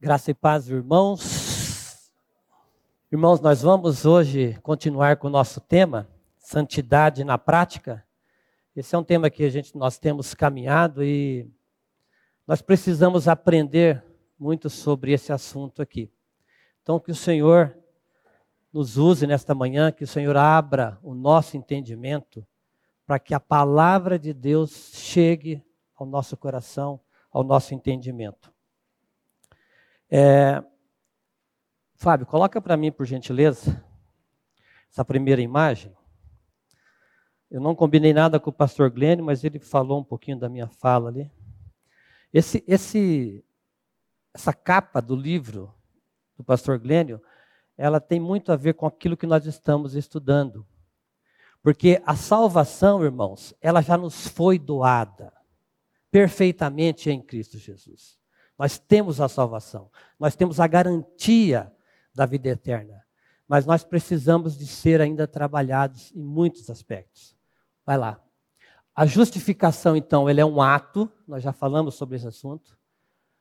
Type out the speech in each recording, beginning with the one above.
Graça e paz, irmãos. Irmãos, nós vamos hoje continuar com o nosso tema, santidade na prática. Esse é um tema que a gente nós temos caminhado e nós precisamos aprender muito sobre esse assunto aqui. Então que o Senhor nos use nesta manhã, que o Senhor abra o nosso entendimento para que a palavra de Deus chegue ao nosso coração, ao nosso entendimento. É... Fábio, coloca para mim, por gentileza, essa primeira imagem. Eu não combinei nada com o pastor Glênio, mas ele falou um pouquinho da minha fala ali. Esse, esse, essa capa do livro do pastor Glênio, ela tem muito a ver com aquilo que nós estamos estudando. Porque a salvação, irmãos, ela já nos foi doada perfeitamente em Cristo Jesus. Nós temos a salvação, nós temos a garantia da vida eterna, mas nós precisamos de ser ainda trabalhados em muitos aspectos. Vai lá. A justificação, então, ele é um ato, nós já falamos sobre esse assunto.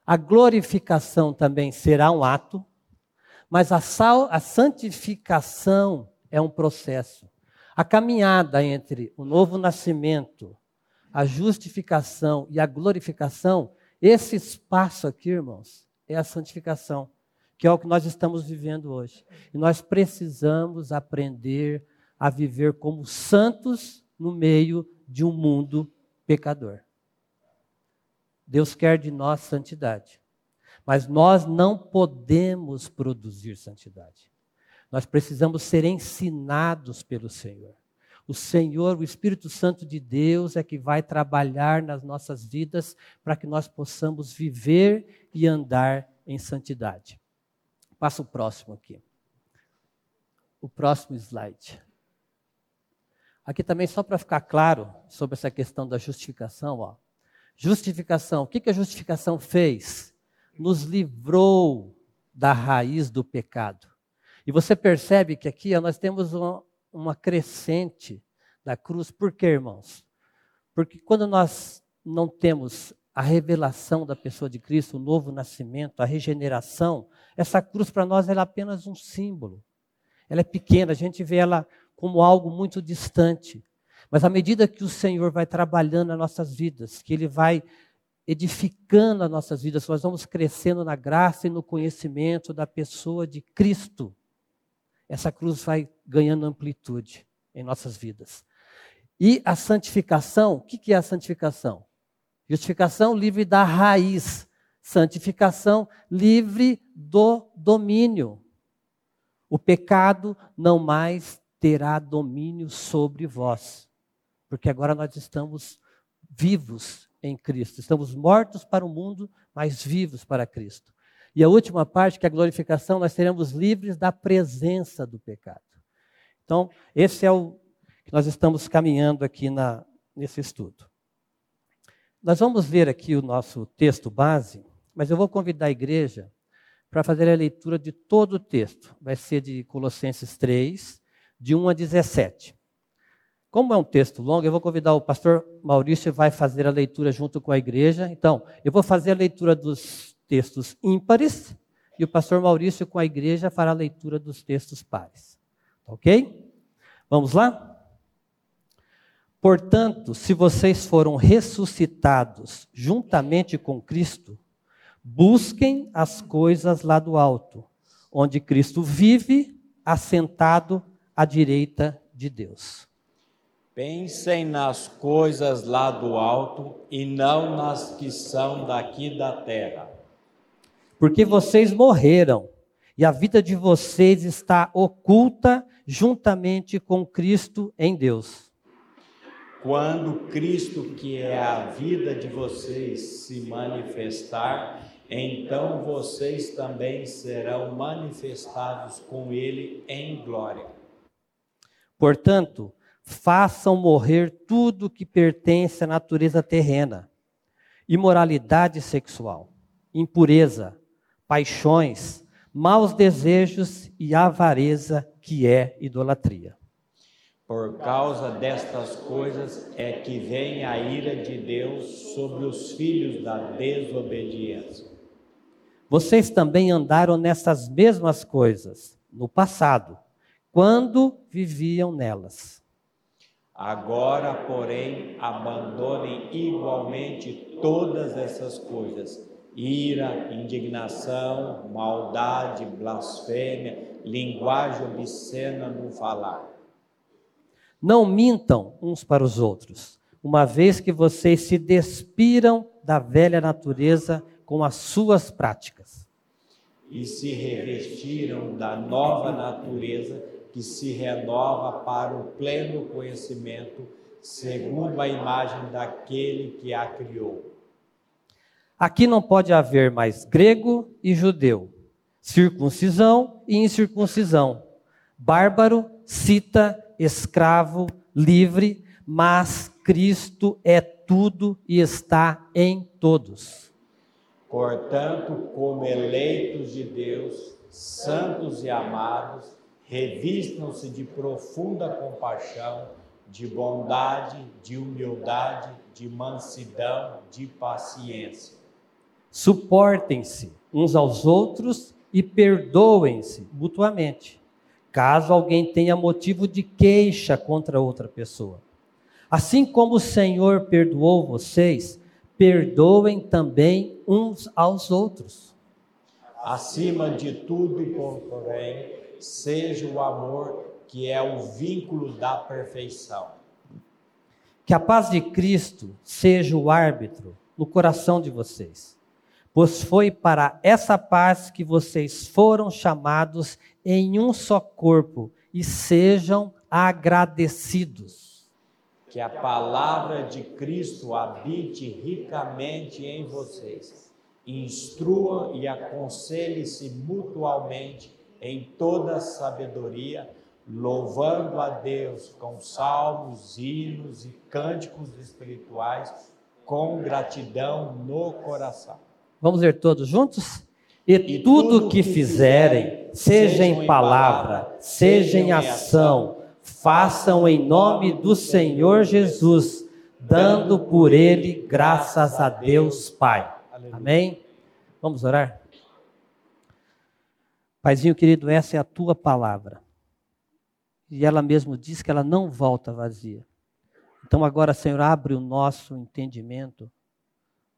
A glorificação também será um ato, mas a, sal, a santificação é um processo. A caminhada entre o novo nascimento, a justificação e a glorificação esse espaço aqui, irmãos, é a santificação, que é o que nós estamos vivendo hoje. E nós precisamos aprender a viver como santos no meio de um mundo pecador. Deus quer de nós santidade. Mas nós não podemos produzir santidade. Nós precisamos ser ensinados pelo Senhor. O Senhor, o Espírito Santo de Deus, é que vai trabalhar nas nossas vidas para que nós possamos viver e andar em santidade. Passa o próximo aqui. O próximo slide. Aqui também, só para ficar claro sobre essa questão da justificação, ó. Justificação, o que, a justificação fez? Nos livrou da raiz do pecado. E você percebe que aqui nós temos uma, uma crescente da cruz. Por quê, irmãos? Porque quando nós não temos a revelação da pessoa de Cristo, o novo nascimento, a regeneração, essa cruz para nós é apenas um símbolo. Ela é pequena, a gente vê ela como algo muito distante. Mas à medida que o Senhor vai trabalhando nas nossas vidas, que Ele vai edificando as nossas vidas, nós vamos crescendo na graça e no conhecimento da pessoa de Cristo essa cruz vai ganhando amplitude em nossas vidas. E a santificação, o que é a santificação? Justificação livre da raiz, santificação livre do domínio. O pecado não mais terá domínio sobre vós, porque agora nós estamos vivos em Cristo, estamos mortos para o mundo, mas vivos para Cristo. E a última parte, que é a glorificação, nós seremos livres da presença do pecado. Então, esse é o que nós estamos caminhando aqui na, nesse estudo. Nós vamos ler aqui o nosso texto base, mas eu vou convidar a igreja para fazer a leitura de todo o texto. Vai ser de Colossenses 3, de 1 a 17. Como é um texto longo, eu vou convidar o pastor Maurício vai fazer a leitura junto com a igreja. Então, eu vou fazer a leitura dos textos ímpares e o pastor Maurício com a igreja fará a leitura dos textos pares. Ok? Vamos lá? Portanto, se vocês foram ressuscitados juntamente com Cristo, busquem as coisas lá do alto, onde Cristo vive, assentado à direita de Deus. Pensem nas coisas lá do alto e não nas que são daqui da terra porque vocês morreram e a vida de vocês está oculta juntamente com Cristo em Deus. Quando Cristo, que é a vida de vocês, se manifestar, então vocês também serão manifestados com Ele em glória. Portanto, façam morrer tudo que pertence à natureza terrena: imoralidade sexual, impureza, paixões, maus desejos e avareza, que é idolatria. Por causa destas coisas é que vem a ira de Deus sobre os filhos da desobediência. vocês também andaram nessas mesmas coisas no passado, quando viviam nelas. Agora, porém, abandonem igualmente todas essas coisas: ira, indignação, maldade, blasfêmia, linguagem obscena no falar. Não mintam uns para os outros, uma vez que vocês se despiram da velha natureza com as suas práticas. E se revestiram da nova natureza que se renova para o pleno conhecimento, segundo a imagem daquele que a criou. Aqui não pode haver mais grego e judeu, circuncisão e incircuncisão, bárbaro, cita, escravo, livre, mas Cristo é tudo e está em todos. Portanto, como eleitos de Deus, santos e amados, revistam-se de profunda compaixão, de bondade, de humildade, de mansidão, de paciência. Suportem-se uns aos outros e perdoem-se mutuamente, caso alguém tenha motivo de queixa contra outra pessoa. Assim como o Senhor perdoou vocês, perdoem também uns aos outros. Acima de tudo, porém, seja o amor que é o vínculo da perfeição. Que a paz de Cristo seja o árbitro no coração de vocês, pois foi para essa paz que vocês foram chamados em um só corpo, e sejam agradecidos que a palavra de Cristo habite ricamente em vocês. Instrua e aconselhe-se mutualmente em toda sabedoria, louvando a Deus com salmos, hinos e cânticos espirituais, com gratidão no coração. Vamos ler todos juntos? E, e tudo que fizerem, seja em palavra, seja em ação, façam em nome do Senhor Jesus, dando por ele graças a Deus Pai. Amém? Vamos orar? Paizinho querido, essa é a tua palavra. E ela mesmo diz que ela não volta vazia. Então agora, Senhor, abre o nosso entendimento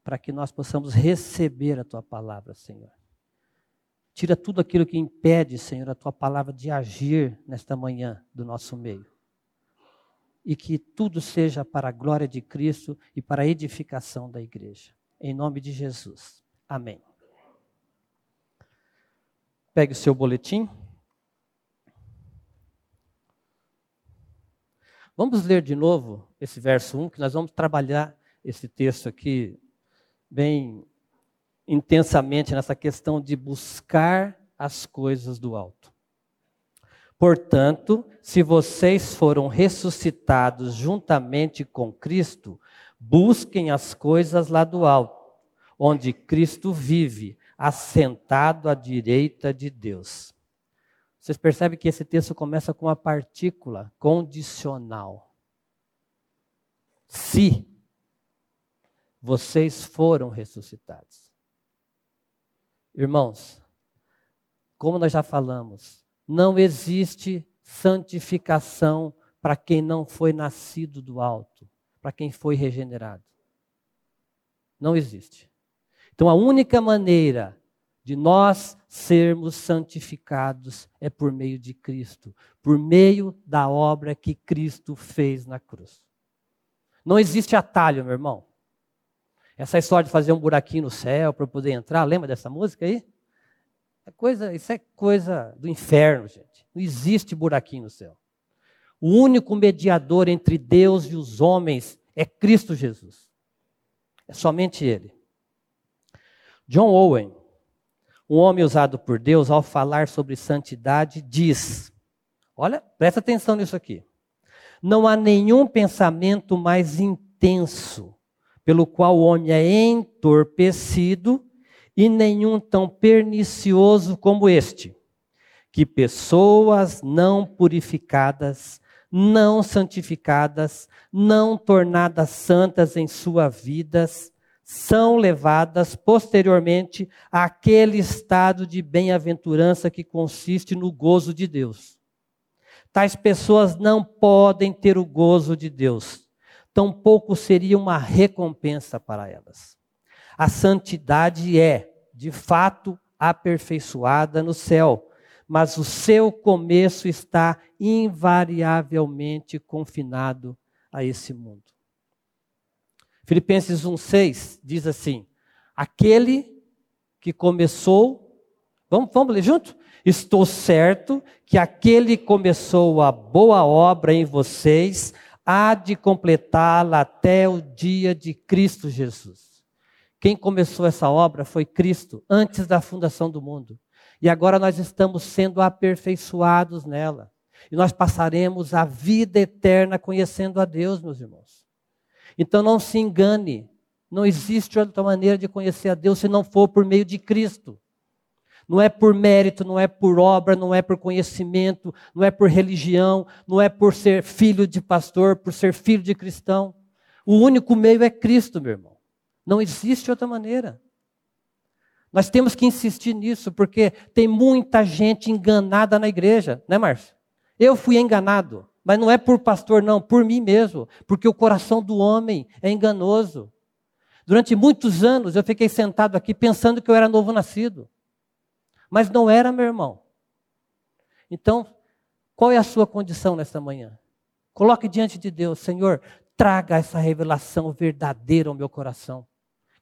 para que nós possamos receber a tua palavra, Senhor. Tira tudo aquilo que impede, Senhor, a tua palavra de agir nesta manhã do nosso meio. E que tudo seja para a glória de Cristo e para a edificação da igreja. Em nome de Jesus. Amém. Pegue o seu boletim. Vamos ler de novo esse verso 1, que nós vamos trabalhar esse texto aqui bem intensamente nessa questão de buscar as coisas do alto. Portanto, se vocês foram ressuscitados juntamente com Cristo, busquem as coisas lá do alto, onde Cristo vive, assentado à direita de Deus. Vocês percebem que esse texto começa com uma partícula condicional. Se vocês foram ressuscitados. Irmãos, como nós já falamos, não existe santificação para quem não foi nascido do alto, para quem foi regenerado. Não existe. Então a única maneira de nós sermos santificados é por meio de Cristo, por meio da obra que Cristo fez na cruz. Não existe atalho, meu irmão. Essa história de fazer um buraquinho no céu para poder entrar, lembra dessa música aí? É coisa, isso é coisa do inferno, gente. Não existe buraquinho no céu. O único mediador entre Deus e os homens é Cristo Jesus. É somente Ele. John Owen, um homem usado por Deus ao falar sobre santidade, diz: Olha, presta atenção nisso aqui. Não há nenhum pensamento mais intenso pelo qual o homem é entorpecido, e nenhum tão pernicioso como este, que pessoas não purificadas, não santificadas, não tornadas santas em suas vidas, são levadas posteriormente àquele estado de bem-aventurança que consiste no gozo de Deus. Tais pessoas não podem ter o gozo de Deus, tampouco seria uma recompensa para elas. A santidade é, de fato, aperfeiçoada no céu, mas o seu começo está invariavelmente confinado a esse mundo. Filipenses 1,6 diz assim: Aquele que começou, vamos, vamos ler junto? Estou certo que aquele que começou a boa obra em vocês há de completá-la até o dia de Cristo Jesus. Quem começou essa obra foi Cristo, antes da fundação do mundo. E agora nós estamos sendo aperfeiçoados nela. E nós passaremos a vida eterna conhecendo a Deus, meus irmãos. Então não se engane, não existe outra maneira de conhecer a Deus se não for por meio de Cristo. Não é por mérito, não é por obra, não é por conhecimento, não é por religião, não é por ser filho de pastor, por ser filho de cristão. O único meio é Cristo, meu irmão. Não existe outra maneira. Nós temos que insistir nisso, porque tem muita gente enganada na igreja, né, Márcio? Eu fui enganado. Mas não é por pastor, não, por mim mesmo, porque o coração do homem é enganoso. Durante muitos anos eu fiquei sentado aqui pensando que eu era novo nascido. Mas não era, meu irmão. Então, qual é a sua condição nesta manhã? Coloque diante de Deus, Senhor, traga essa revelação verdadeira ao meu coração.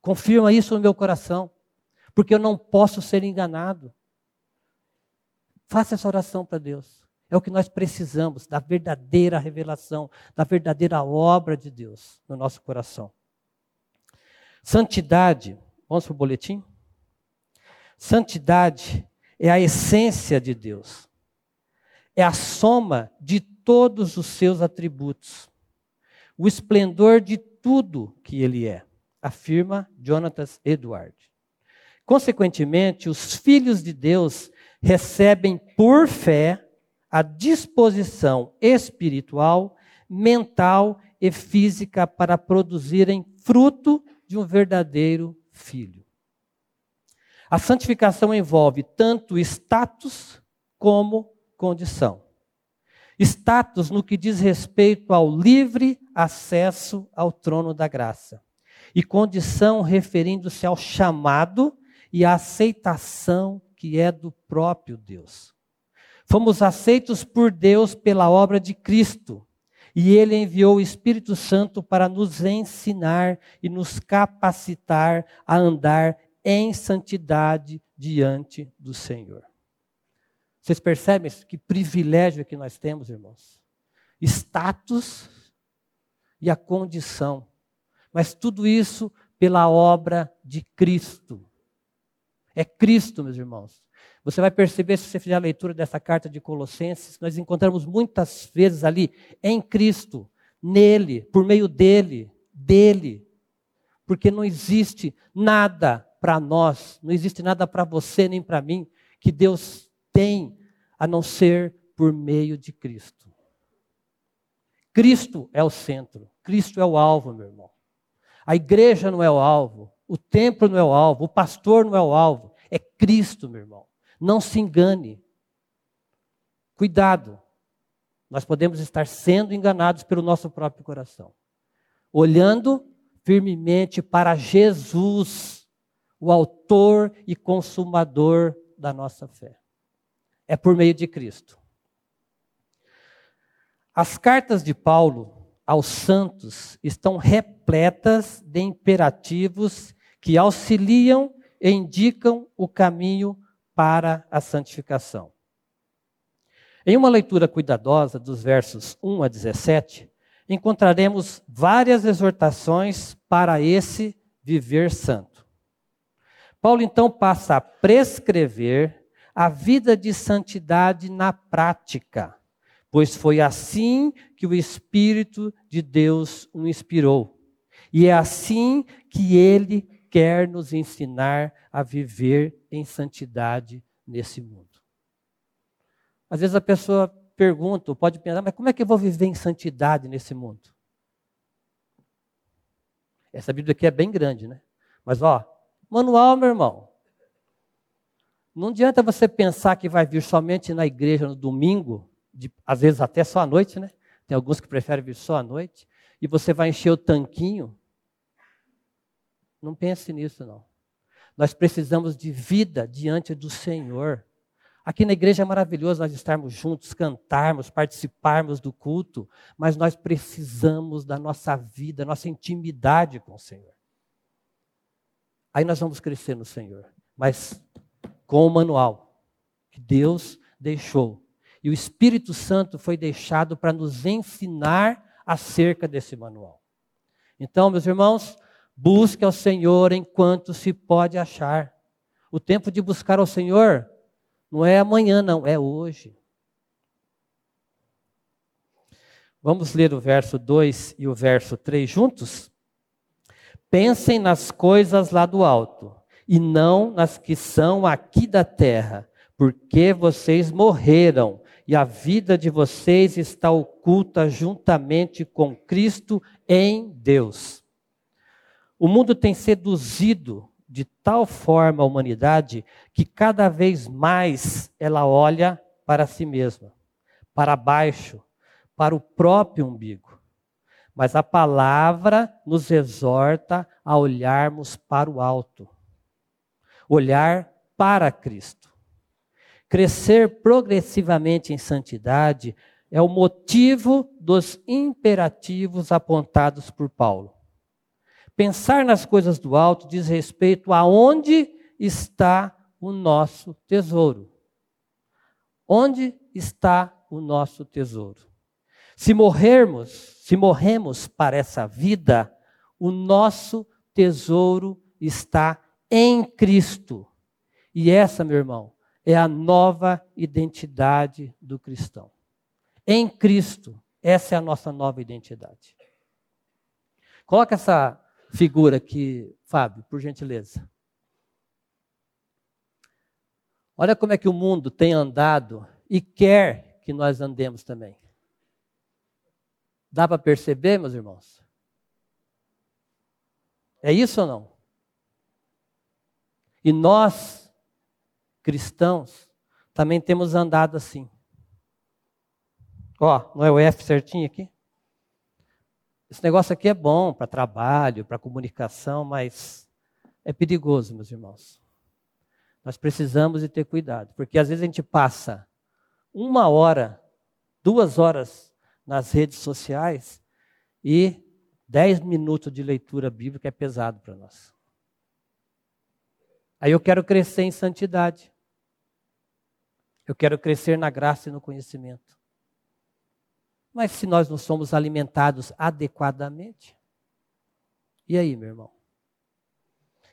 Confirma isso no meu coração, porque eu não posso ser enganado. Faça essa oração para Deus. É o que nós precisamos, da verdadeira revelação, da verdadeira obra de Deus no nosso coração. Santidade, vamos para o boletim? Santidade é a essência de Deus, é a soma de todos os seus atributos, o esplendor de tudo que ele é, afirma Jonathan Edward. Consequentemente, os filhos de Deus recebem por fé a disposição espiritual, mental e física para produzirem fruto de um verdadeiro filho. A santificação envolve tanto status como condição. Status no que diz respeito ao livre acesso ao trono da graça, e condição referindo-se ao chamado e à aceitação que é do próprio Deus. Fomos aceitos por Deus pela obra de Cristo. E Ele enviou o Espírito Santo para nos ensinar e nos capacitar a andar em santidade diante do Senhor. Vocês percebem que privilégio que nós temos, irmãos? Status e a condição. Mas tudo isso pela obra de Cristo. É Cristo, meus irmãos. Você vai perceber, se você fizer a leitura dessa carta de Colossenses, nós encontramos muitas vezes ali em Cristo, nele, por meio dele, dele. Porque não existe nada para nós, não existe nada para você nem para mim que Deus tem a não ser por meio de Cristo. Cristo é o centro, Cristo é o alvo, meu irmão. A igreja não é o alvo, o templo não é o alvo, o pastor não é o alvo, é Cristo, meu irmão. Não se engane. Cuidado. Nós podemos estar sendo enganados pelo nosso próprio coração. Olhando firmemente para Jesus, o autor e consumador da nossa fé. É por meio de Cristo. As cartas de Paulo aos santos estão repletas de imperativos que auxiliam e indicam o caminho para a santificação. Em uma leitura cuidadosa dos versos 1 a 17, encontraremos várias exortações para esse viver santo. Paulo então passa a prescrever a vida de santidade na prática, pois foi assim que o Espírito de Deus o inspirou. E é assim que ele quer nos ensinar a viver em santidade nesse mundo. Às vezes a pessoa pergunta, ou pode pensar, mas como é que eu vou viver em santidade nesse mundo? Essa Bíblia aqui é bem grande, né? Mas, ó, manual, meu irmão. Não adianta você pensar que vai vir somente na igreja no domingo, de, às vezes até só à noite, né? Tem alguns que preferem vir só à noite, e você vai encher o tanquinho. Não pense nisso, não. Nós precisamos de vida diante do Senhor. Aqui na igreja é maravilhoso nós estarmos juntos, cantarmos, participarmos do culto, mas nós precisamos da nossa vida, nossa intimidade com o Senhor. Aí nós vamos crescer no Senhor, mas com o manual que Deus deixou. E o Espírito Santo foi deixado para nos ensinar acerca desse manual. Então, meus irmãos, busque ao Senhor enquanto se pode achar. O tempo de buscar ao Senhor não é amanhã, não, é hoje. Vamos ler o verso 2 e o verso 3 juntos? Pensem nas coisas lá do alto e não nas que são aqui da terra, porque vocês morreram e a vida de vocês está oculta juntamente com Cristo em Deus. O mundo tem seduzido de tal forma a humanidade que cada vez mais ela olha para si mesma, para baixo, para o próprio umbigo. Mas a palavra nos exorta a olharmos para o alto olhar para Cristo. Crescer progressivamente em santidade é o motivo dos imperativos apontados por Paulo. Pensar nas coisas do alto diz respeito a onde está o nosso tesouro. Onde está o nosso tesouro? Se morrermos, se morremos para essa vida, o nosso tesouro está em Cristo. E essa, meu irmão, é a nova identidade do cristão. Em Cristo, essa é a nossa nova identidade. Coloca essa figura aqui, Fábio, por gentileza. Olha como é que o mundo tem andado e quer que nós andemos também. Dá para perceber, meus irmãos? É isso ou não? E nós, cristãos, também temos andado assim. Ó, não é o F certinho aqui? Esse negócio aqui é bom para trabalho, para comunicação, mas é perigoso, meus irmãos. Nós precisamos de ter cuidado, porque às vezes a gente passa uma hora, duas horas nas redes sociais e dez minutos de leitura bíblica é pesado para nós. Aí eu quero crescer em santidade. Eu quero crescer na graça e no conhecimento. Mas se nós não somos alimentados adequadamente, e aí, meu irmão?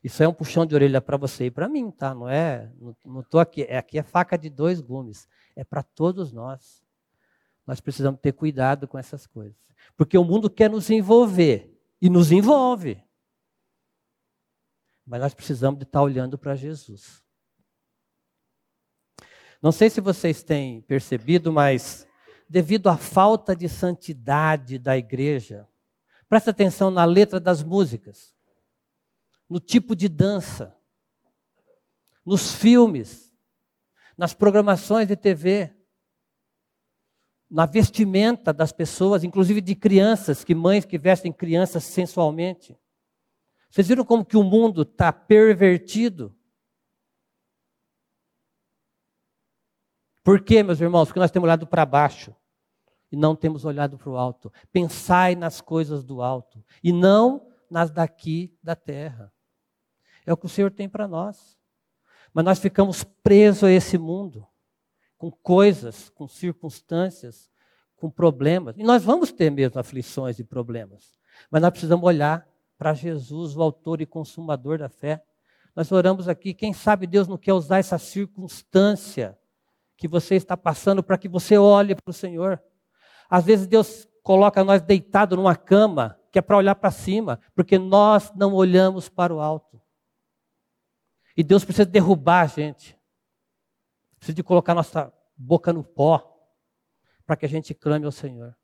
Isso é um puxão de orelha para você e para mim, tá? Não é, não tô aqui, é aqui é faca de dois gumes, é para todos nós. Nós precisamos ter cuidado com essas coisas, porque o mundo quer nos envolver e nos envolve. Mas nós precisamos de estar olhando para Jesus. Não sei se vocês têm percebido, mas devido à falta de santidade da igreja, presta atenção na letra das músicas, no tipo de dança, nos filmes, nas programações de TV, na vestimenta das pessoas, inclusive de crianças, que mães que vestem crianças sensualmente. Vocês viram como que o mundo está pervertido? Por quê, meus irmãos? Porque nós temos olhado para baixo e não temos olhado para o alto. Pensai nas coisas do alto e não nas daqui da terra. É o que o Senhor tem para nós. Mas nós ficamos presos a esse mundo, com coisas, com circunstâncias, com problemas. E nós vamos ter mesmo aflições e problemas. Mas nós precisamos olhar para Jesus, o autor e consumador da fé. Nós oramos aqui, quem sabe Deus não quer usar essa circunstância que você está passando para que você olhe para o Senhor. Às vezes Deus coloca nós deitados numa cama que é para olhar para cima, porque nós não olhamos para o alto. E Deus precisa derrubar a gente. Precisa de colocar nossa boca no pó para que a gente clame ao Senhor.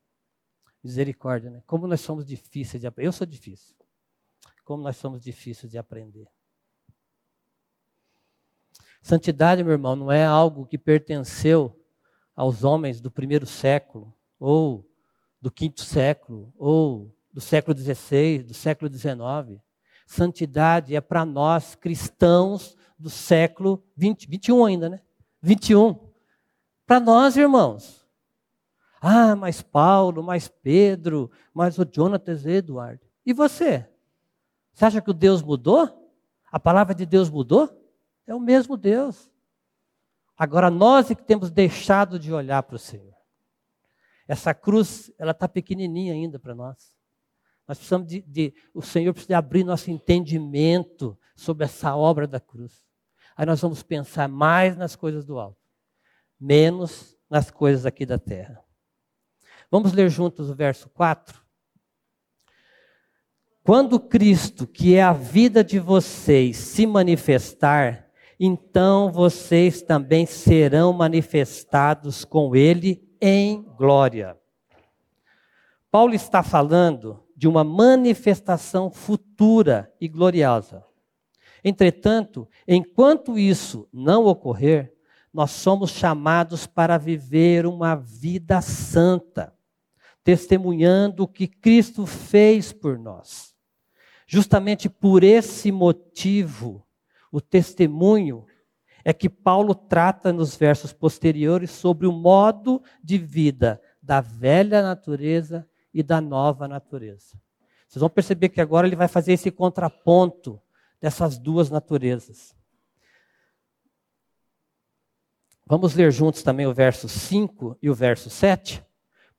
Misericórdia, né? Como nós somos difíceis de aprender. Eu sou difícil. como nós somos difíceis de aprender. Santidade, meu irmão, não é algo que pertenceu aos homens do primeiro século, ou do quinto século, ou do século XVI, do século XIX. Santidade é para nós cristãos do século 20, 21 ainda, né? 21. Para nós, irmãos. Ah, mas Paulo, mais Pedro, mais o Jonatas Eduardo. E você? Você acha que o Deus mudou? A palavra de Deus mudou? É o mesmo Deus. Agora nós é que temos deixado de olhar para o Senhor. Essa cruz, ela está pequenininha ainda para nós. Nós precisamos de, de, o Senhor precisa abrir nosso entendimento sobre essa obra da cruz. Aí nós vamos pensar mais nas coisas do alto, menos nas coisas aqui da terra. Vamos ler juntos o verso 4. Quando Cristo, que é a vida de vocês, se manifestar, então vocês também serão manifestados com Ele em glória. Paulo está falando de uma manifestação futura e gloriosa. Entretanto, enquanto isso não ocorrer, nós somos chamados para viver uma vida santa, testemunhando o que Cristo fez por nós. Justamente por esse motivo, o testemunho é que Paulo trata nos versos posteriores sobre o modo de vida da velha natureza e da nova natureza. Vocês vão perceber que agora ele vai fazer esse contraponto dessas duas naturezas. Vamos ler juntos também o verso 5 e o verso 7?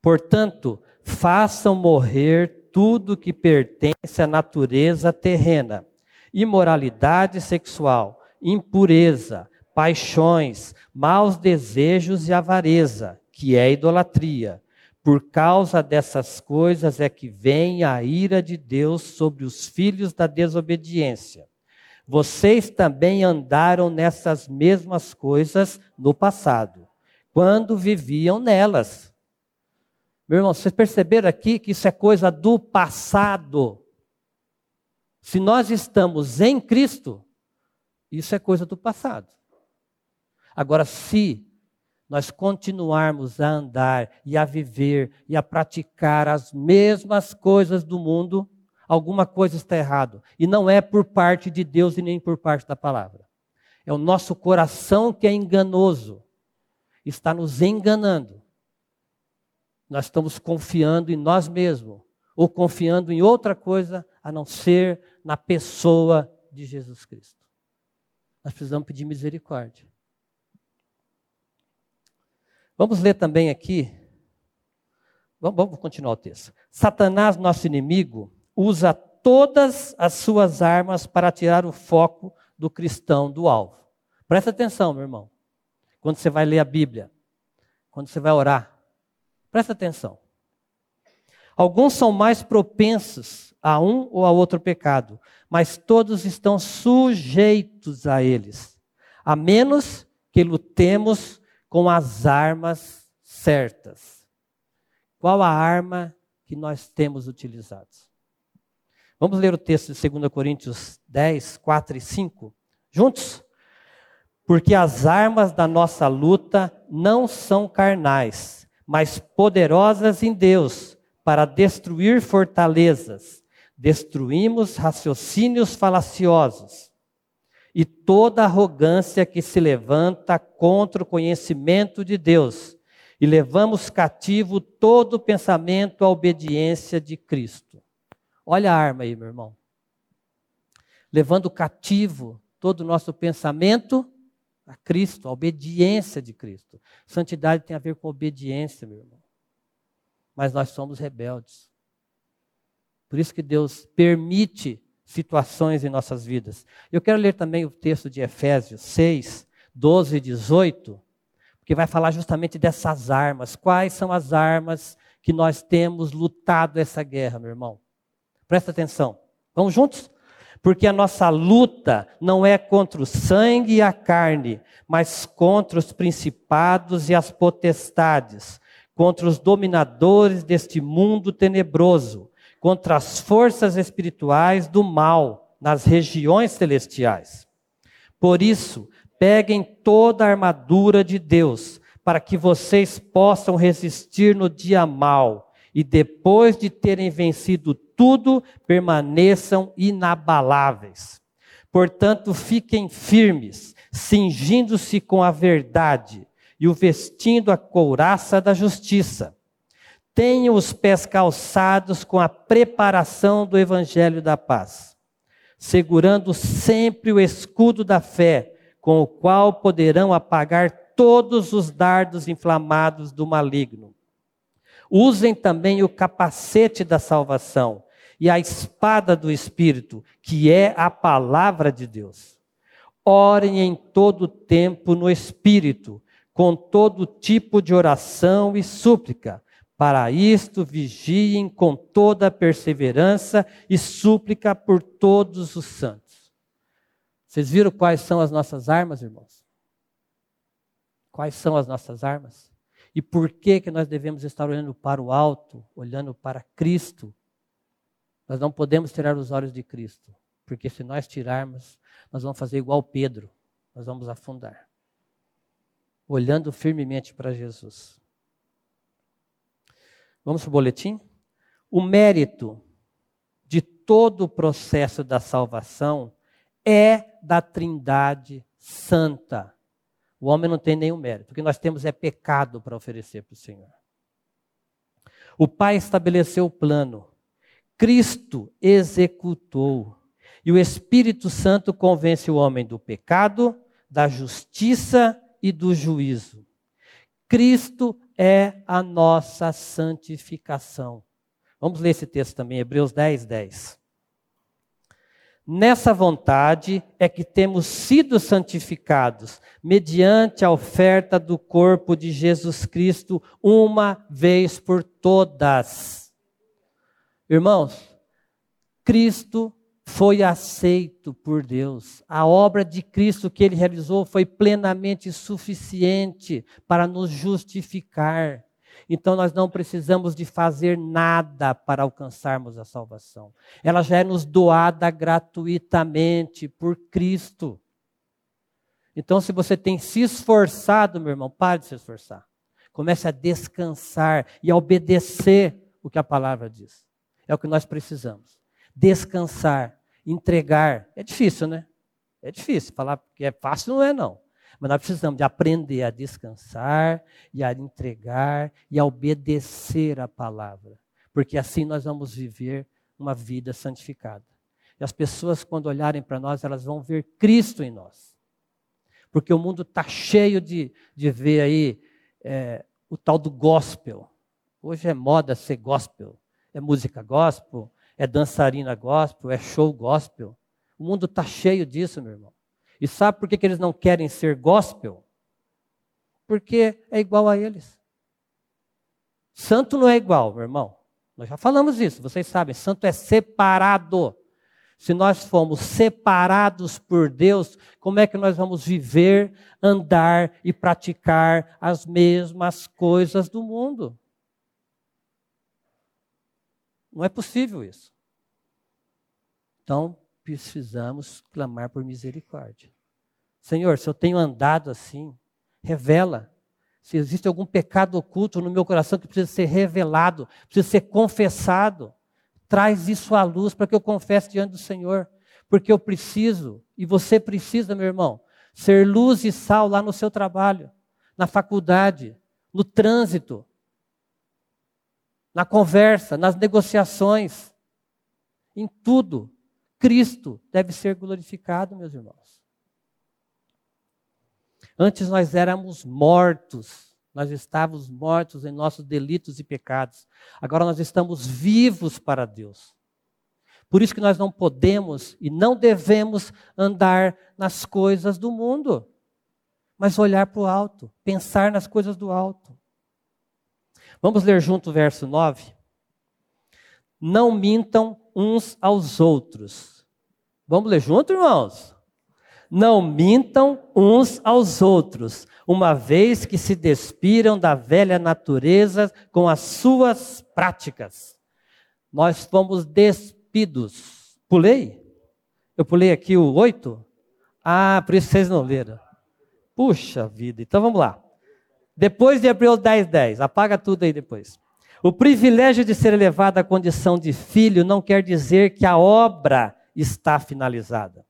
Portanto, façam morrer tudo que pertence à natureza terrena imoralidade sexual, impureza, paixões, maus desejos e avareza, que é idolatria. Por causa dessas coisas é que vem a ira de Deus sobre os filhos da desobediência. Vocês também andaram nessas mesmas coisas no passado, quando viviam nelas. Meu irmão, vocês perceberam aqui que isso é coisa do passado. Se nós estamos em Cristo, isso é coisa do passado. Agora, se nós continuarmos a andar e a viver e a praticar as mesmas coisas do mundo, alguma coisa está errado. E não é por parte de Deus e nem por parte da palavra. É o nosso coração que é enganoso, está nos enganando. Nós estamos confiando em nós mesmos, ou confiando em outra coisa a não ser na pessoa de Jesus Cristo. Nós precisamos pedir misericórdia. Vamos ler também aqui. Vamos continuar o texto. Satanás, nosso inimigo, usa todas as suas armas para tirar o foco do cristão do alvo. Presta atenção, meu irmão. Quando você vai ler a Bíblia, quando você vai orar, presta atenção. Alguns são mais propensos a um ou a outro pecado, mas todos estão sujeitos a eles, a menos que lutemos com as armas certas. Qual a arma que nós temos utilizado? Vamos ler o texto de 2 Coríntios 10, 4 e 5, juntos? Porque as armas da nossa luta não são carnais, mas poderosas em Deus para destruir fortalezas, destruímos raciocínios falaciosos e toda arrogância que se levanta contra o conhecimento de Deus, e levamos cativo todo pensamento à obediência de Cristo. Olha a arma aí, meu irmão. Levando cativo todo o nosso pensamento a Cristo, a obediência de Cristo. Santidade tem a ver com obediência, meu irmão mas nós somos rebeldes. Por isso que Deus permite situações em nossas vidas. Eu quero ler também o texto de Efésios 6, 12 e 18, porque vai falar justamente dessas armas. Quais são as armas que nós temos lutado essa guerra, meu irmão? Presta atenção. Vamos juntos? Porque a nossa luta não é contra o sangue e a carne, mas contra os principados e as potestades contra os dominadores deste mundo tenebroso, contra as forças espirituais do mal nas regiões celestiais. Por isso, peguem toda a armadura de Deus, para que vocês possam resistir no dia mal e depois de terem vencido tudo, permaneçam inabaláveis. Portanto, fiquem firmes, cingindo-se com a verdade e o vestindo a couraça da justiça. Tenham os pés calçados com a preparação do evangelho da paz, segurando sempre o escudo da fé, com o qual poderão apagar todos os dardos inflamados do maligno. Usem também o capacete da salvação e a espada do Espírito, que é a palavra de Deus. Orem em todo tempo no Espírito, com todo tipo de oração e súplica. Para isto, vigiem com toda perseverança e súplica por todos os santos. Vocês viram quais são as nossas armas, irmãos? Quais são as nossas armas? E por que, que nós devemos estar olhando para o alto, olhando para Cristo, nós não podemos tirar os olhos de Cristo, porque se nós tirarmos, nós vamos fazer igual Pedro, nós vamos afundar. Olhando firmemente para Jesus. Vamos para o boletim? O mérito de todo o processo da salvação é da Trindade Santa. O homem não tem nenhum mérito. O que nós temos é pecado para oferecer para o Senhor. O Pai estabeleceu o plano. Cristo executou. E o Espírito Santo convence o homem do pecado, da justiça e do juízo. Cristo é a nossa santificação. Vamos ler esse texto também, Hebreus 10, 10. Nessa vontade é que temos sido santificados, mediante a oferta do corpo de Jesus Cristo, uma vez por todas. Irmãos, Cristo foi aceito por Deus. A obra de Cristo que ele realizou foi plenamente suficiente para nos justificar. Então nós não precisamos de fazer nada para alcançarmos a salvação. Ela já é nos doada gratuitamente por Cristo. Então se você tem se esforçado, meu irmão, pare de se esforçar. Comece a descansar e a obedecer o que a palavra diz. É o que nós precisamos. Descansar, entregar. É difícil, né? É difícil. Falar que é fácil não é, não. Mas nós precisamos de aprender a descansar e a entregar e a obedecer a palavra. Porque assim nós vamos viver uma vida santificada. E as pessoas, quando olharem para nós, elas vão ver Cristo em nós. Porque o mundo está cheio de, de ver aí é, o tal do gospel. Hoje é moda ser gospel é música gospel, é dançarina gospel, é show gospel. O mundo está cheio disso, meu irmão. E sabe por que, que eles não querem ser gospel? Porque é igual a eles. Santo não é igual, meu irmão. Nós já falamos isso, vocês sabem. Santo é separado. Se nós fomos separados por Deus, como é que nós vamos viver, andar e praticar as mesmas coisas do mundo? Não é possível isso. Então, precisamos clamar por misericórdia. Senhor, se eu tenho andado assim, revela. Se existe algum pecado oculto no meu coração que precisa ser revelado, precisa ser confessado, traz isso à luz para que eu confesse diante do Senhor. Porque eu preciso, e você precisa, meu irmão, ser luz e sal lá no seu trabalho, na faculdade, no trânsito, na conversa, nas negociações, em tudo. Cristo deve ser glorificado, meus irmãos. Antes nós éramos mortos, nós estávamos mortos em nossos delitos e pecados. Agora nós estamos vivos para Deus. Por isso que nós não podemos e não devemos andar nas coisas do mundo, mas olhar para o alto, pensar nas coisas do alto. Vamos ler junto o verso 9? Não mintam uns aos outros. Vamos ler junto, irmãos? Não mintam uns aos outros, uma vez que se despiram da velha natureza com as suas práticas. nós fomos despidos. Pulei? Eu pulei aqui o 8? Ah, por isso vocês não leram. Puxa vida, então vamos lá. Depois de Hebreus 10, 10, apaga tudo aí depois. O privilégio de ser elevado à condição de filho não quer dizer que a obra está finalizada.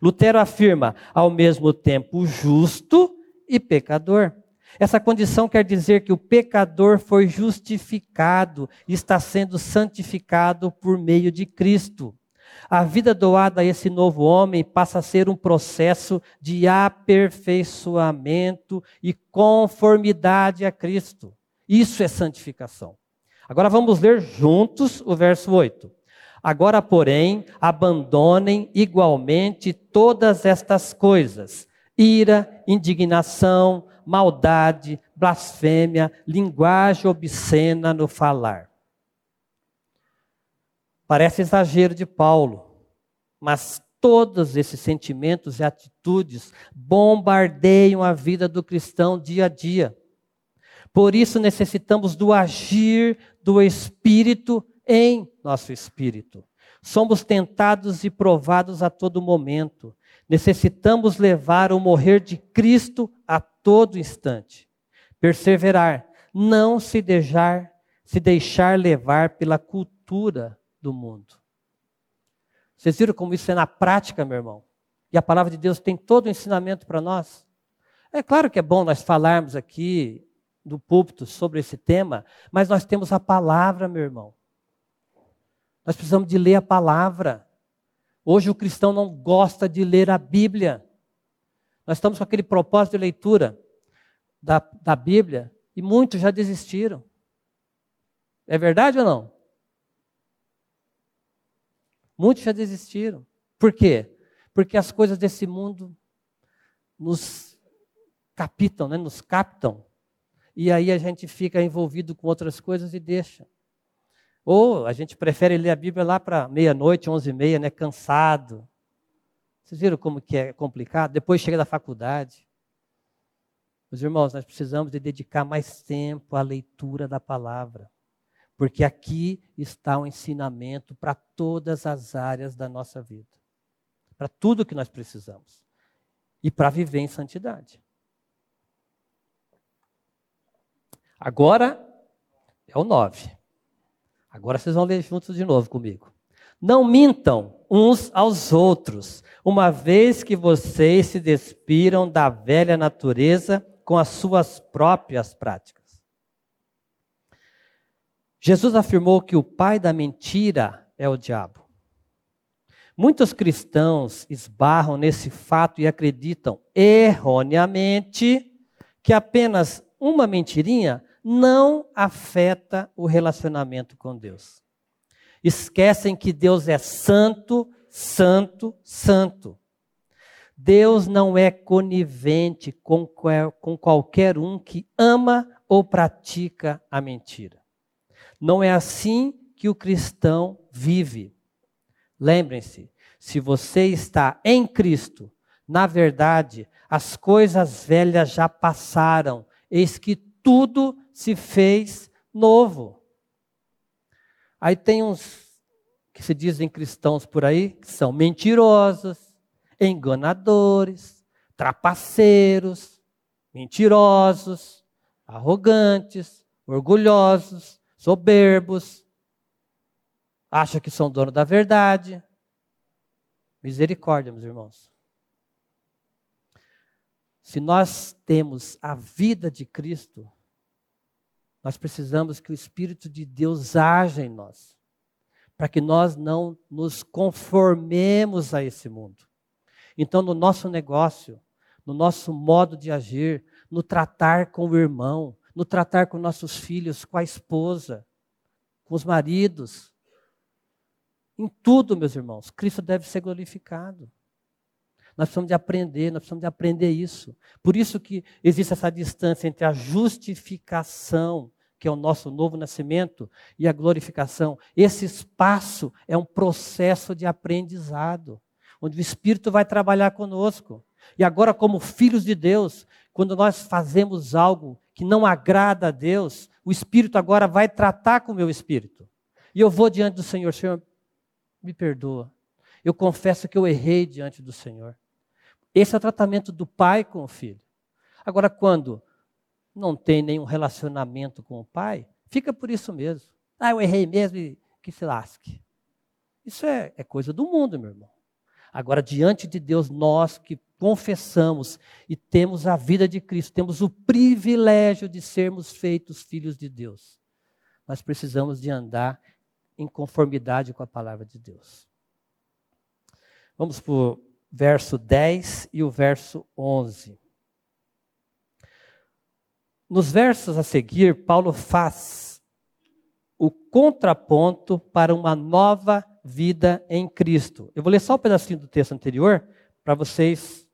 Lutero afirma, ao mesmo tempo, justo e pecador. Essa condição quer dizer que o pecador foi justificado e está sendo santificado por meio de Cristo. A vida doada a esse novo homem passa a ser um processo de aperfeiçoamento e conformidade a Cristo. Isso é santificação. Agora vamos ler juntos o verso 8. Agora, porém, abandonem igualmente todas estas coisas: ira, indignação, maldade, blasfêmia, linguagem obscena no falar. Parece exagero de Paulo, mas todos esses sentimentos e atitudes bombardeiam a vida do cristão dia a dia. Por isso necessitamos do agir do Espírito em nosso espírito. Somos tentados e provados a todo momento. Necessitamos levar o morrer de Cristo a todo instante. Perseverar, não se deixar, se deixar levar pela cultura do mundo. Vocês viram como isso é na prática, meu irmão? E a palavra de Deus tem todo o ensinamento para nós. É claro que é bom nós falarmos aqui do púlpito sobre esse tema, mas nós temos a palavra, meu irmão. Nós precisamos de ler a palavra. Hoje o cristão não gosta de ler a Bíblia. Nós estamos com aquele propósito de leitura da, da Bíblia e muitos já desistiram. É verdade ou não? Muitos já desistiram. Por quê? Porque as coisas desse mundo nos captam, né? nos captam. E aí a gente fica envolvido com outras coisas e deixa. Ou a gente prefere ler a Bíblia lá para meia-noite, onze e meia, né? cansado. Vocês viram como que é complicado? Depois chega da faculdade. Meus irmãos, nós precisamos de dedicar mais tempo à leitura da palavra. Porque aqui está o um ensinamento para todas as áreas da nossa vida. Para tudo que nós precisamos. E para viver em santidade. Agora é o 9. Agora vocês vão ler juntos de novo comigo. Não mintam uns aos outros, uma vez que vocês se despiram da velha natureza com as suas próprias práticas. Jesus afirmou que o pai da mentira é o diabo. Muitos cristãos esbarram nesse fato e acreditam erroneamente que apenas uma mentirinha não afeta o relacionamento com Deus. Esquecem que Deus é santo, santo, santo. Deus não é conivente com, qualquer um que ama ou pratica a mentira. Não é assim que o cristão vive. Lembrem-se, se você está em Cristo, na verdade, as coisas velhas já passaram, eis que tudo se fez novo. Aí tem uns que se dizem cristãos por aí, que são mentirosos, enganadores, trapaceiros, mentirosos, arrogantes, orgulhosos, soberbos, acham que são dono da verdade. Misericórdia, meus irmãos. Se nós temos a vida de Cristo, nós precisamos que o Espírito de Deus haja em nós, para que nós não nos conformemos a esse mundo. Então, no nosso negócio, no nosso modo de agir, no tratar com o irmão, no tratar com nossos filhos, com a esposa, com os maridos, em tudo, meus irmãos, Cristo deve ser glorificado. Nós precisamos de aprender, nós precisamos de aprender isso. Por isso que existe essa distância entre a justificação, que é o nosso novo nascimento, e a glorificação. Esse espaço é um processo de aprendizado, onde o Espírito vai trabalhar conosco. E agora, como filhos de Deus, quando nós fazemos algo que não agrada a Deus, o Espírito agora vai tratar com o meu espírito. E eu vou diante do Senhor, Senhor, me perdoa. Eu confesso que eu errei diante do Senhor. Esse é o tratamento do pai com o filho. Agora, quando não tem nenhum relacionamento com o pai, fica por isso mesmo. Ah, eu errei mesmo e que se lasque. Isso é, é coisa do mundo, meu irmão. Agora, diante de Deus, nós que confessamos e temos a vida de Cristo, temos o privilégio de sermos feitos filhos de Deus. Nós precisamos de andar em conformidade com a palavra de Deus. Vamos para o verso 10 e o verso 11. Nos versos a seguir, Paulo faz o contraponto para uma nova vida em Cristo. Eu vou ler só um pedacinho do texto anterior para vocês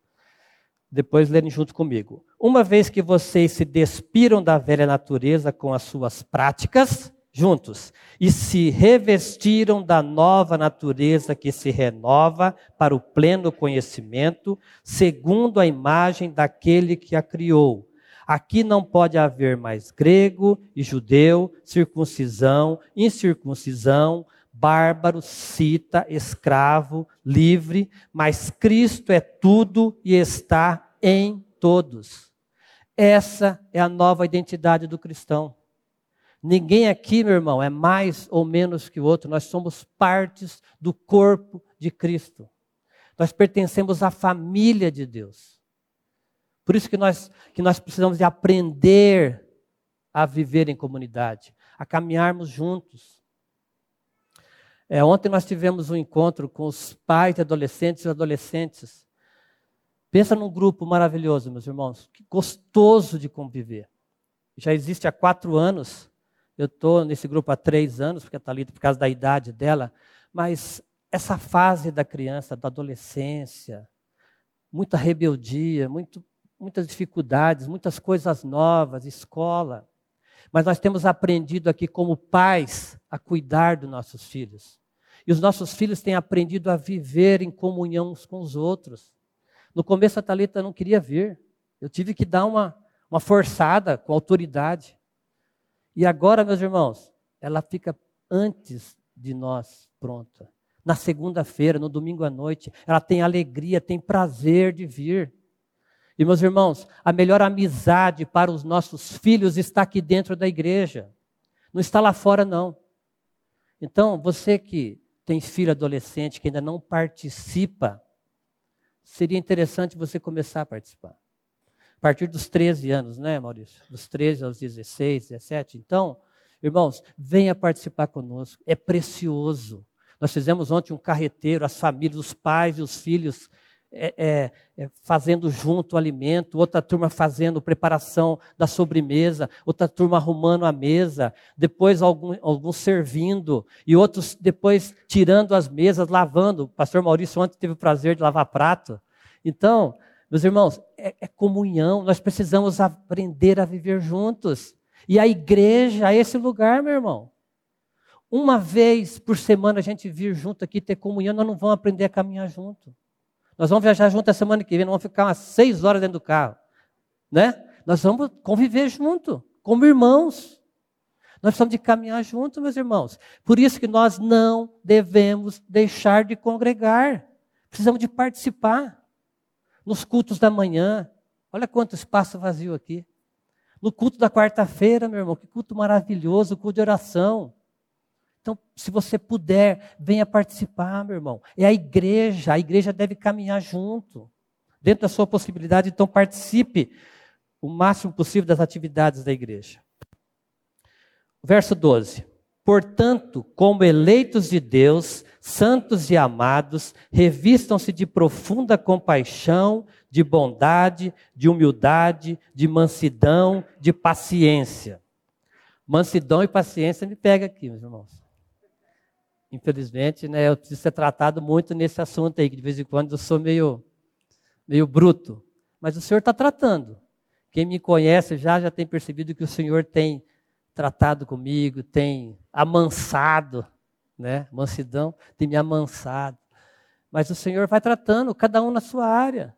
depois lerem junto comigo. Uma vez que vocês se despiram da velha natureza com as suas práticas, juntos, e se revestiram da nova natureza que se renova para o pleno conhecimento, segundo a imagem daquele que a criou. Aqui não pode haver mais grego e judeu, circuncisão, incircuncisão, bárbaro, cita, escravo, livre, mas Cristo é tudo e está em todos. Essa é a nova identidade do cristão. Ninguém aqui, meu irmão, é mais ou menos que o outro, nós somos partes do corpo de Cristo. Nós pertencemos à família de Deus. Por isso que nós, que nós precisamos de aprender a viver em comunidade, a caminharmos juntos. É, ontem nós tivemos um encontro com os pais de adolescentes e adolescentes. Pensa num grupo maravilhoso, meus irmãos, que gostoso de conviver. Já existe há quatro anos eu estou nesse grupo há três anos, porque a Thalita, por causa da idade dela, mas essa fase da criança, da adolescência, muita rebeldia, muito, muitas dificuldades, muitas coisas novas, escola. Mas nós temos aprendido aqui, como pais, a cuidar dos nossos filhos. E os nossos filhos têm aprendido a viver em comunhão uns com os outros. No começo a Thalita não queria vir. Eu tive que dar uma, uma forçada com autoridade. E agora, meus irmãos, ela fica antes de nós pronta. Na segunda-feira, no domingo à noite, ela tem alegria, tem prazer de vir. E, meus irmãos, a melhor amizade para os nossos filhos está aqui dentro da igreja. Não está lá fora, não. Então, você que tem filho adolescente que ainda não participa, seria interessante você começar a participar partir dos 13 anos, né, Maurício? Dos 13 aos 16, 17. Então, irmãos, venha participar conosco. É precioso. Nós fizemos ontem um carreteiro, as famílias, os pais e os filhos é, é, é, fazendo junto o alimento, outra turma fazendo preparação da sobremesa, outra turma arrumando a mesa, depois algum, alguns servindo, e outros depois tirando as mesas, lavando. O pastor Maurício ontem teve o prazer de lavar prato. Então, meus irmãos, é, é comunhão, nós precisamos aprender a viver juntos. E a igreja é esse lugar, meu irmão. Uma vez por semana a gente vir junto aqui ter comunhão, nós não vamos aprender a caminhar junto. Nós vamos viajar junto a semana que vem, vamos ficar umas seis horas dentro do carro. Né? Nós vamos conviver junto, como irmãos. Nós precisamos de caminhar junto, meus irmãos. Por isso que nós não devemos deixar de congregar. Precisamos de participar nos cultos da manhã. Olha quanto espaço vazio aqui. No culto da quarta-feira, meu irmão, que culto maravilhoso, culto de oração. Então, se você puder, venha participar, meu irmão. É a igreja, a igreja deve caminhar junto. Dentro da sua possibilidade, então participe o máximo possível das atividades da igreja. Verso 12. Portanto, como eleitos de Deus, santos e amados, revistam-se de profunda compaixão, de bondade, de humildade, de mansidão, de paciência. Mansidão e paciência me pega aqui, meus irmãos. Infelizmente, né, eu preciso ser tratado muito nesse assunto aí, que de vez em quando eu sou meio, meio bruto. Mas o Senhor está tratando. Quem me conhece já, já tem percebido que o Senhor tem tratado comigo, tem amansado, né? Mansidão tem me amansado. Mas o Senhor vai tratando, cada um na sua área.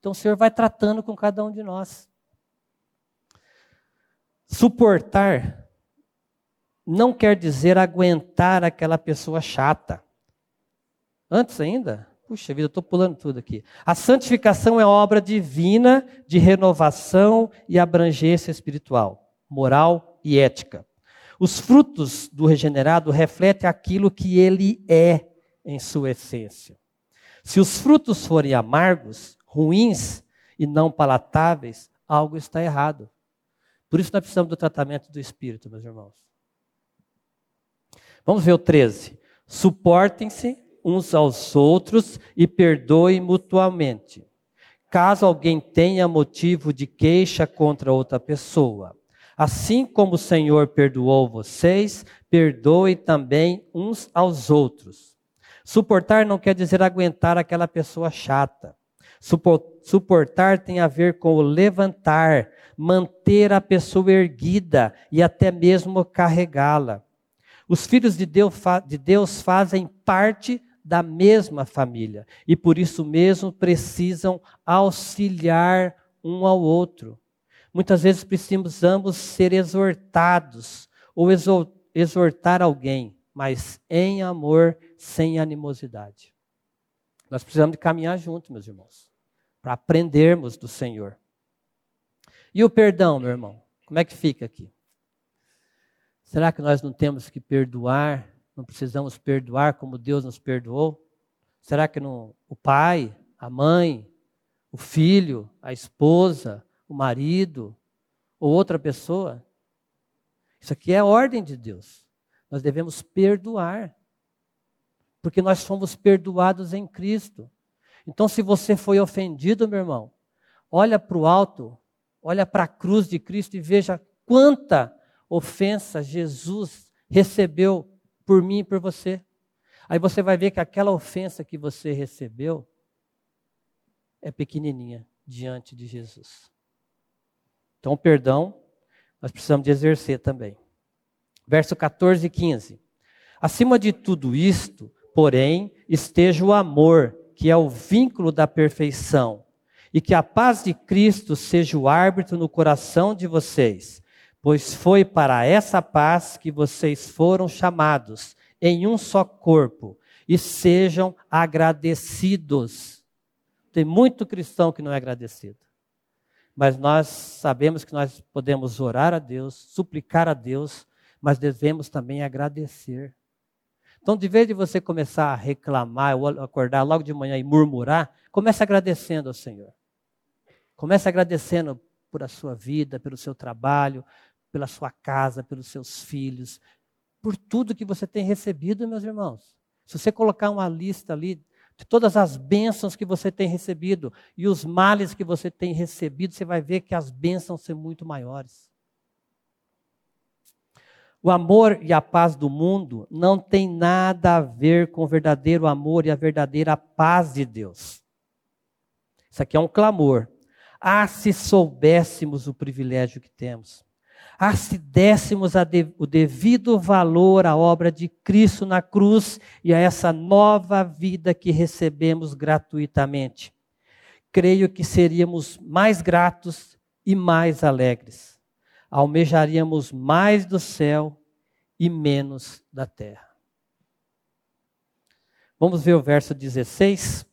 Então o Senhor vai tratando com cada um de nós. Suportar não quer dizer aguentar aquela pessoa chata. Antes ainda, puxa vida, eu estou pulando tudo aqui. A santificação é obra divina de renovação e abrangência espiritual, moral e ética. Os frutos do regenerado refletem aquilo que ele é em sua essência. Se os frutos forem amargos, ruins e não palatáveis, algo está errado. Por isso nós precisamos do tratamento do espírito, meus irmãos. Vamos ver o 13. Suportem-se uns aos outros e perdoem mutuamente. Caso alguém tenha motivo de queixa contra outra pessoa, assim como o Senhor perdoou vocês, perdoem também uns aos outros. Suportar não quer dizer aguentar aquela pessoa chata. Suportar tem a ver com o levantar, manter a pessoa erguida e até mesmo carregá-la. Os filhos de Deus, de Deus fazem parte da mesma família e por isso mesmo precisam auxiliar um ao outro. Muitas vezes precisamos ser exortados ou exortar alguém, mas em amor, sem animosidade. Nós precisamos de caminhar juntos, meus irmãos, para aprendermos do Senhor. E o perdão, meu irmão? Como é que fica aqui? Será que nós não temos que perdoar? Não precisamos perdoar como Deus nos perdoou? Será que não, o pai, a mãe, o filho, a esposa, o marido ou outra pessoa? Isso aqui é ordem de Deus. Nós devemos perdoar. Porque nós fomos perdoados em Cristo. Então, se você foi ofendido, meu irmão, olha para o alto, olha para a cruz de Cristo e veja quanta ofensa Jesus recebeu por mim e por você. Aí você vai ver que aquela ofensa que você recebeu é pequenininha diante de Jesus. Então, o perdão nós precisamos de exercer também. Verso 14 e 15. Acima de tudo isto, porém, esteja o amor, que é o vínculo da perfeição, e que a paz de Cristo seja o árbitro no coração de vocês pois foi para essa paz que vocês foram chamados em um só corpo, e sejam agradecidos. Tem muito cristão que não é agradecido. Mas nós sabemos que nós podemos orar a Deus, suplicar a Deus, mas devemos também agradecer. Então, de vez de você começar a reclamar, ou acordar logo de manhã e murmurar, comece agradecendo ao Senhor. Comece agradecendo por a sua vida, pelo seu trabalho, pela sua casa, pelos seus filhos, por tudo que você tem recebido, meus irmãos. Se você colocar uma lista ali de todas as bênçãos que você tem recebido e os males que você tem recebido, você vai ver que as bênçãos são muito maiores. O amor e a paz do mundo não tem nada a ver com o verdadeiro amor e a verdadeira paz de Deus. Isso aqui é um clamor. Ah, se soubéssemos o privilégio que temos. Ah, se dessemos de, o devido valor à obra de Cristo na cruz e a essa nova vida que recebemos gratuitamente. Creio que seríamos mais gratos e mais alegres. Almejaríamos mais do céu e menos da terra. Vamos ver o verso 16.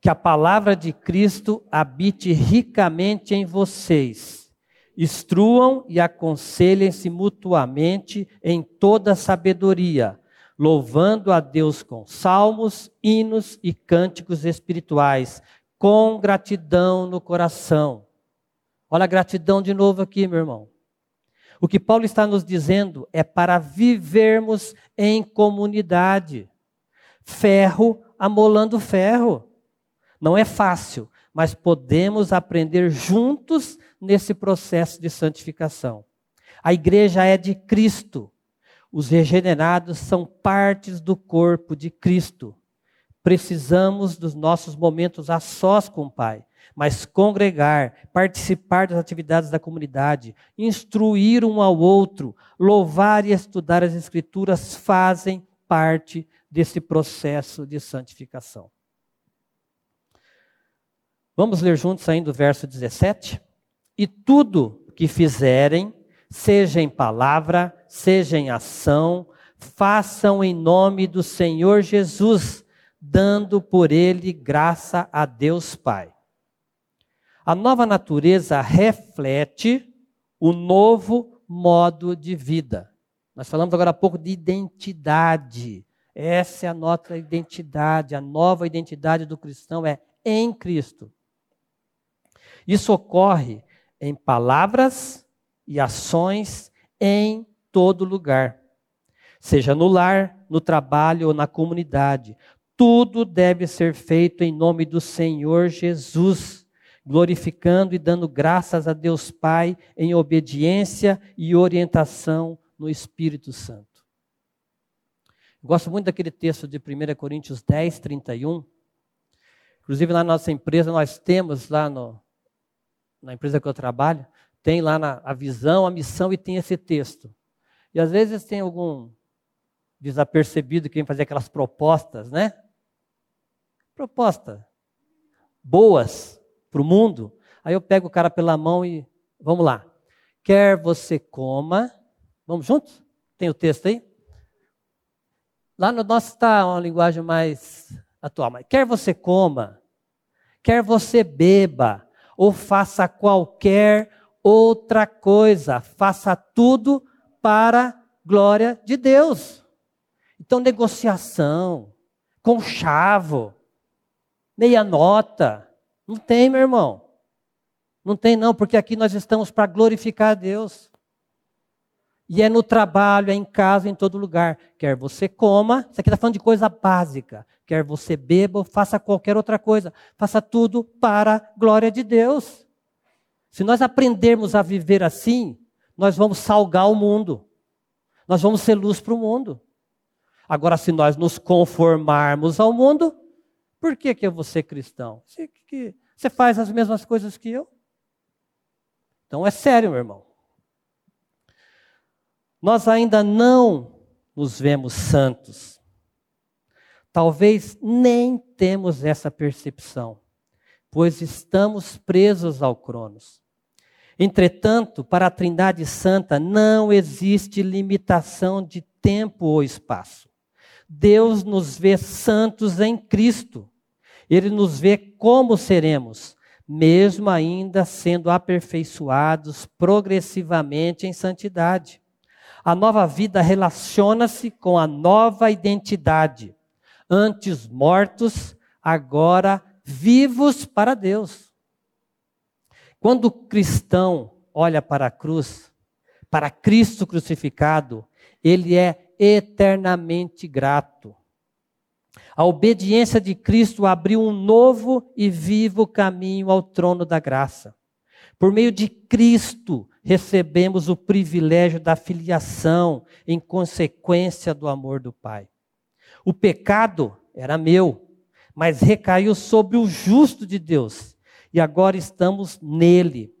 Que a palavra de Cristo habite ricamente em vocês Instruam e aconselhem-se mutuamente em toda sabedoria, louvando a Deus com salmos, hinos e cânticos espirituais, com gratidão no coração. Olha a gratidão de novo aqui, meu irmão. O que Paulo está nos dizendo é para vivermos em comunidade. Ferro amolando ferro. Não é fácil, mas podemos aprender juntos nesse processo de santificação. A igreja é de Cristo. Os regenerados são partes do corpo de Cristo. Precisamos dos nossos momentos a sós com o Pai, mas congregar, participar das atividades da comunidade, instruir um ao outro, louvar e estudar as Escrituras fazem parte desse processo de santificação. Vamos ler juntos ainda o verso 17? E tudo que fizerem, seja em palavra, seja em ação, façam em nome do Senhor Jesus, dando por ele graça a Deus Pai. A nova natureza reflete o novo modo de vida. Nós falamos agora há pouco de identidade. Essa é a nossa identidade, a nova identidade do cristão é em Cristo. Isso ocorre em palavras e ações em todo lugar, seja no lar, no trabalho ou na comunidade. Tudo deve ser feito em nome do Senhor Jesus, glorificando e dando graças a Deus Pai em obediência e orientação no Espírito Santo. gosto muito daquele texto de 1 Coríntios 10, 31. Inclusive, na nossa empresa, nós temos lá no, na empresa que eu trabalho, tem lá na, a visão, a missão e tem esse texto. E às vezes tem algum desapercebido que vem fazer aquelas propostas, né? Proposta boas para o mundo. Aí eu pego o cara pela mão e vamos lá. Quer você coma, vamos juntos? Tem o texto aí? Lá no nosso está uma linguagem mais atual, mas quer você coma, quer você beba, ou faça qualquer outra coisa, faça tudo para a glória de Deus. Então, negociação, conchavo, meia nota, não tem, meu irmão. Não tem, não, porque aqui nós estamos para glorificar a Deus. E é no trabalho, é em casa, em todo lugar. Quer você coma, isso aqui está falando de coisa básica. Quer você beba, faça qualquer outra coisa. Faça tudo para a glória de Deus. Se nós aprendermos a viver assim, nós vamos salgar o mundo. Nós vamos ser luz para o mundo. Agora, se nós nos conformarmos ao mundo, por que, que eu vou ser cristão? Você faz as mesmas coisas que eu? Então é sério, meu irmão. Nós ainda não nos vemos santos. Talvez nem temos essa percepção, pois estamos presos ao Cronos. Entretanto, para a Trindade Santa não existe limitação de tempo ou espaço. Deus nos vê santos em Cristo. Ele nos vê como seremos, mesmo ainda sendo aperfeiçoados progressivamente em santidade. A nova vida relaciona-se com a nova identidade. Antes mortos, agora vivos para Deus. Quando o cristão olha para a cruz, para Cristo crucificado, ele é eternamente grato. A obediência de Cristo abriu um novo e vivo caminho ao trono da graça. Por meio de Cristo, recebemos o privilégio da filiação em consequência do amor do Pai. O pecado era meu, mas recaiu sobre o justo de Deus, e agora estamos nele.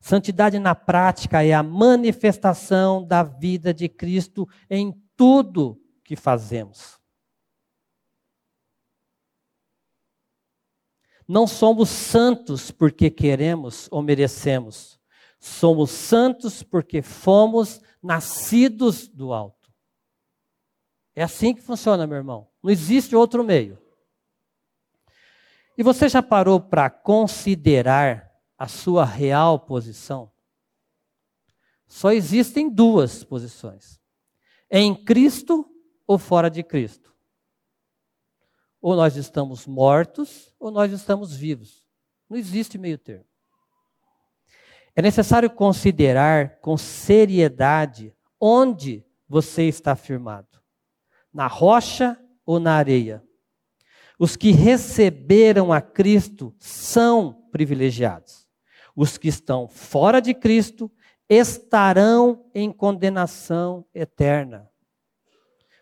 Santidade na prática é a manifestação da vida de Cristo em tudo que fazemos. Não somos santos porque queremos ou merecemos. Somos santos porque fomos nascidos do alto. É assim que funciona, meu irmão. Não existe outro meio. E você já parou para considerar a sua real posição? Só existem duas posições: em Cristo ou fora de Cristo. Ou nós estamos mortos, ou nós estamos vivos. Não existe meio termo. É necessário considerar com seriedade onde você está firmado: na rocha ou na areia. Os que receberam a Cristo são privilegiados. Os que estão fora de Cristo estarão em condenação eterna.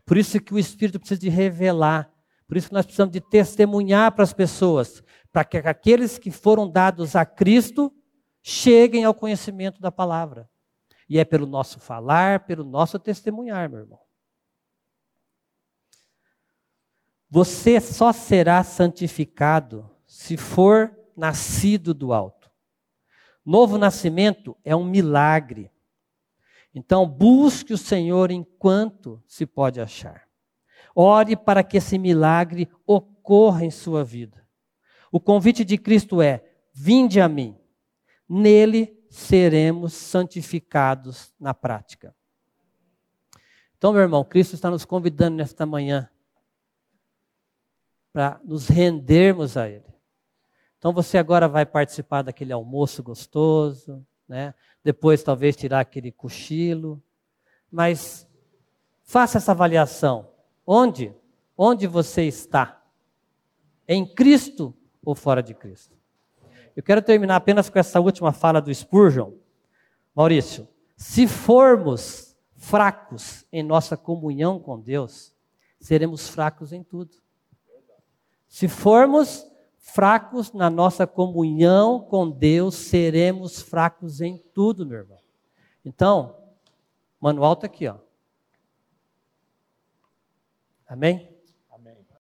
Por isso que o Espírito precisa de revelar por isso que nós precisamos de testemunhar para as pessoas, para que aqueles que foram dados a Cristo cheguem ao conhecimento da palavra. E é pelo nosso falar, pelo nosso testemunhar, meu irmão. Você só será santificado se for nascido do alto. Novo nascimento é um milagre. Então, busque o Senhor enquanto se pode achar. Ore para que esse milagre ocorra em sua vida. O convite de Cristo é: vinde a mim. Nele seremos santificados na prática. Então, meu irmão, Cristo está nos convidando nesta manhã para nos rendermos a Ele. Então, você agora vai participar daquele almoço gostoso, né? depois talvez tirar aquele cochilo, mas faça essa avaliação. Onde? Onde você está? Em Cristo ou fora de Cristo? Eu quero terminar apenas com essa última fala do Spurgeon. Maurício, se formos fracos em nossa comunhão com Deus, seremos fracos em tudo. Se formos fracos na nossa comunhão com Deus, seremos fracos em tudo, meu irmão. Então, manual está aqui, ó. Amém?